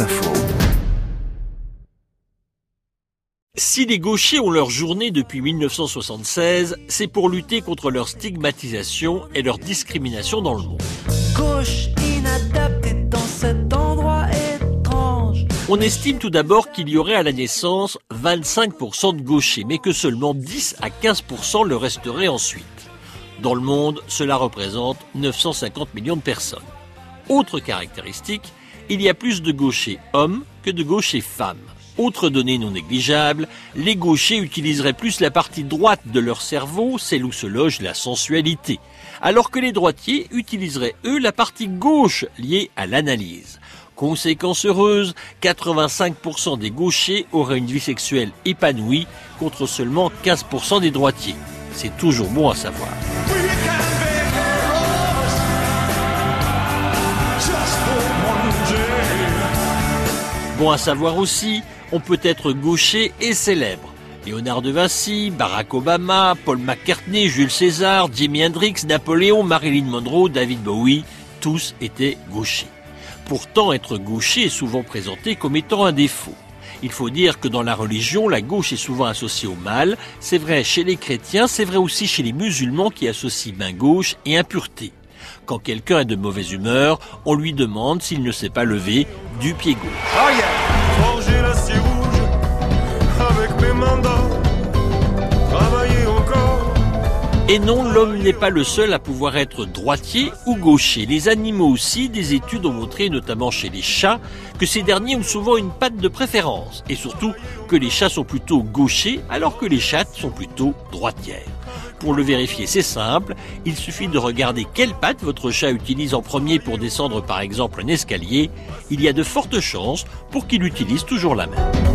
Info. Si les gauchers ont leur journée depuis 1976, c'est pour lutter contre leur stigmatisation et leur discrimination dans le monde. Gauche inadaptée dans cet endroit étrange. On estime tout d'abord qu'il y aurait à la naissance 25% de gauchers, mais que seulement 10 à 15% le resteraient ensuite. Dans le monde, cela représente 950 millions de personnes. Autre caractéristique, il y a plus de gauchers hommes que de gauchers femmes. Autre donnée non négligeable, les gauchers utiliseraient plus la partie droite de leur cerveau, celle où se loge la sensualité, alors que les droitiers utiliseraient eux la partie gauche liée à l'analyse. Conséquence heureuse, 85% des gauchers auraient une vie sexuelle épanouie contre seulement 15% des droitiers. C'est toujours bon à savoir. Bon à savoir aussi, on peut être gaucher et célèbre. Léonard de Vinci, Barack Obama, Paul McCartney, Jules César, Jimi Hendrix, Napoléon, Marilyn Monroe, David Bowie, tous étaient gauchers. Pourtant, être gaucher est souvent présenté comme étant un défaut. Il faut dire que dans la religion, la gauche est souvent associée au mal. C'est vrai chez les chrétiens, c'est vrai aussi chez les musulmans qui associent main gauche et impureté. Quand quelqu'un est de mauvaise humeur, on lui demande s'il ne s'est pas levé du pied gauche. Rouge avec mes encore. Et non, l'homme n'est pas le seul à pouvoir être droitier ou gaucher. Les animaux aussi, des études ont montré, notamment chez les chats, que ces derniers ont souvent une patte de préférence. Et surtout que les chats sont plutôt gauchers alors que les chattes sont plutôt droitières. Pour le vérifier, c'est simple, il suffit de regarder quelle patte votre chat utilise en premier pour descendre par exemple un escalier. Il y a de fortes chances pour qu'il utilise toujours la même.